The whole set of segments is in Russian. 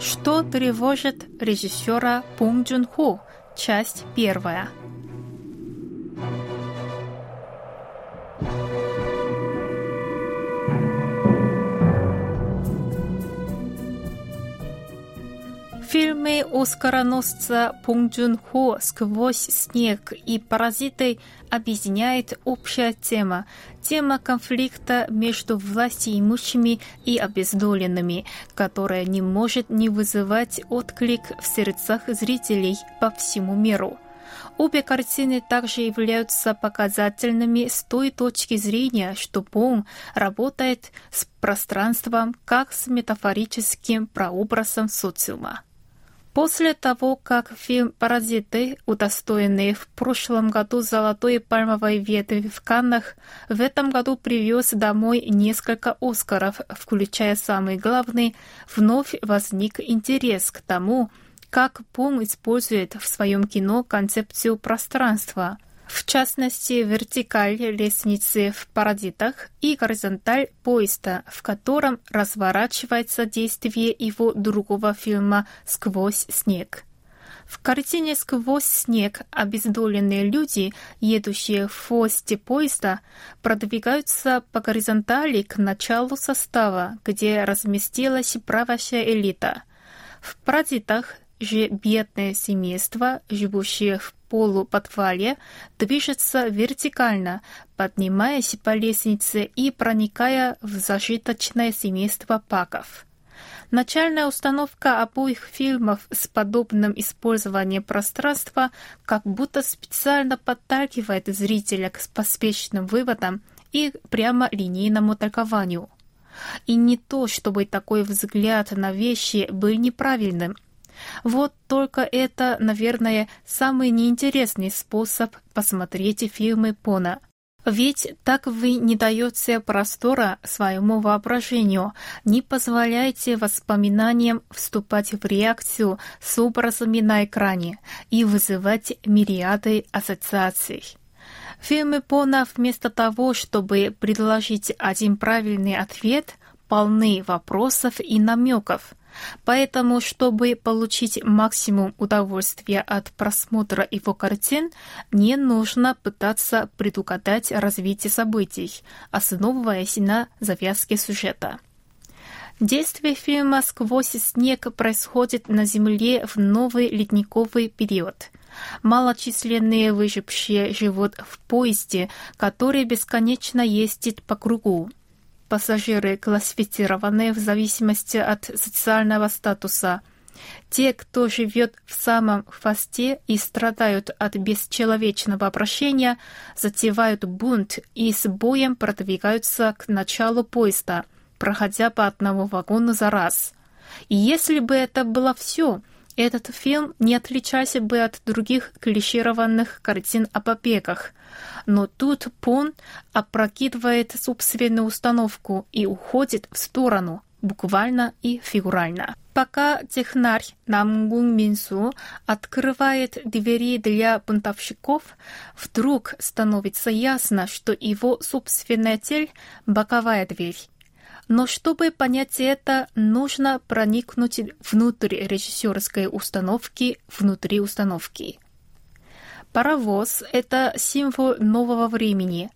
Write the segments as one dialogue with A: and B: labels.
A: Что тревожит режиссера Пунг Джун Хо? Часть первая. Фильмы оскароносца Пунг Джун Хо «Сквозь снег» и «Паразиты» объединяет общая тема – тема конфликта между властимущими и обездоленными, которая не может не вызывать отклик в сердцах зрителей по всему миру. Обе картины также являются показательными с той точки зрения, что Пон работает с пространством как с метафорическим прообразом социума. После того, как фильм «Паразиты», удостоенный в прошлом году золотой пальмовой ветви в Каннах, в этом году привез домой несколько «Оскаров», включая самый главный, вновь возник интерес к тому, как Пум использует в своем кино концепцию пространства – в частности вертикаль лестницы в паразитах и горизонталь поезда, в котором разворачивается действие его другого фильма «Сквозь снег». В картине «Сквозь снег» обездоленные люди, едущие в хвосте поезда, продвигаются по горизонтали к началу состава, где разместилась правящая элита. В паразитах же бедное семейство, живущее в полуподвале, движется вертикально, поднимаясь по лестнице и проникая в зажиточное семейство паков. Начальная установка обоих фильмов с подобным использованием пространства как будто специально подталкивает зрителя к поспешным выводам и прямо линейному толкованию. И не то, чтобы такой взгляд на вещи был неправильным – вот только это, наверное, самый неинтересный способ посмотреть фильмы Пона. Ведь так вы не даете простора своему воображению, не позволяете воспоминаниям вступать в реакцию с образами на экране и вызывать мириады ассоциаций. Фильмы Пона вместо того, чтобы предложить один правильный ответ, полны вопросов и намеков. Поэтому, чтобы получить максимум удовольствия от просмотра его картин, не нужно пытаться предугадать развитие событий, основываясь на завязке сюжета. Действие фильма «Сквозь снег» происходит на Земле в новый ледниковый период. Малочисленные выжившие живут в поезде, который бесконечно ездит по кругу пассажиры классифицированы в зависимости от социального статуса. Те, кто живет в самом хвосте и страдают от бесчеловечного обращения, затевают бунт и с боем продвигаются к началу поезда, проходя по одному вагону за раз. И если бы это было все, этот фильм не отличался бы от других клишированных картин о побегах, но тут Пон опрокидывает собственную установку и уходит в сторону, буквально и фигурально. Пока технарь Намгун Минсу открывает двери для бунтовщиков, вдруг становится ясно, что его собственная цель – боковая дверь. Но чтобы понять это, нужно проникнуть внутрь режиссерской установки внутри установки. Паровоз – это символ нового времени.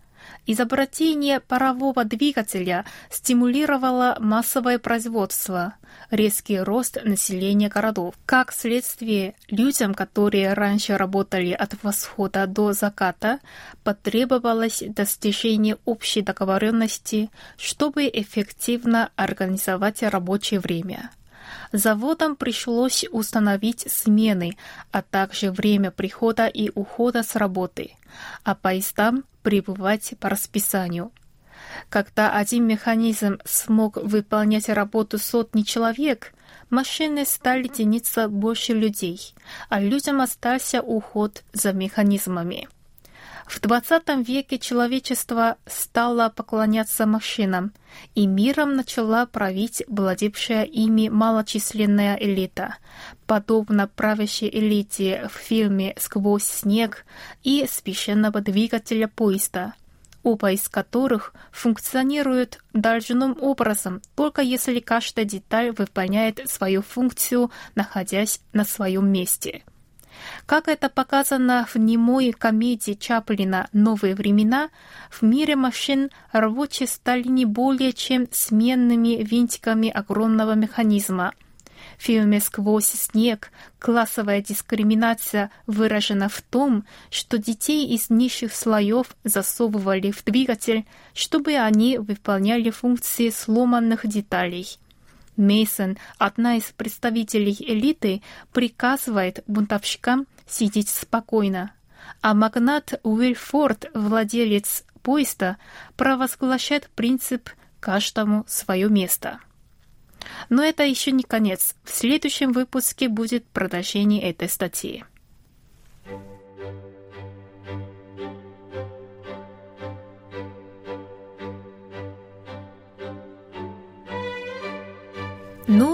A: Изобретение парового двигателя стимулировало массовое производство, резкий рост населения городов. Как следствие, людям, которые раньше работали от восхода до заката, потребовалось достижение общей договоренности, чтобы эффективно организовать рабочее время. Заводам пришлось установить смены, а также время прихода и ухода с работы, а поездам прибывать по расписанию. Когда один механизм смог выполнять работу сотни человек, машины стали тяниться больше людей, а людям остался уход за механизмами. В XX веке человечество стало поклоняться машинам, и миром начала править владевшая ими малочисленная элита, подобно правящей элите в фильме «Сквозь снег» и священного двигателя поезда, оба из которых функционируют должным образом, только если каждая деталь выполняет свою функцию, находясь на своем месте. Как это показано в немой комедии Чаплина «Новые времена», в мире машин рабочие стали не более чем сменными винтиками огромного механизма. В фильме «Сквозь снег» классовая дискриминация выражена в том, что детей из низших слоев засовывали в двигатель, чтобы они выполняли функции сломанных деталей. Мейсон, одна из представителей элиты, приказывает бунтовщикам сидеть спокойно, а магнат Уильфорд, владелец поезда, провозглашает принцип «каждому свое место». Но это еще не конец. В следующем выпуске будет продолжение этой статьи.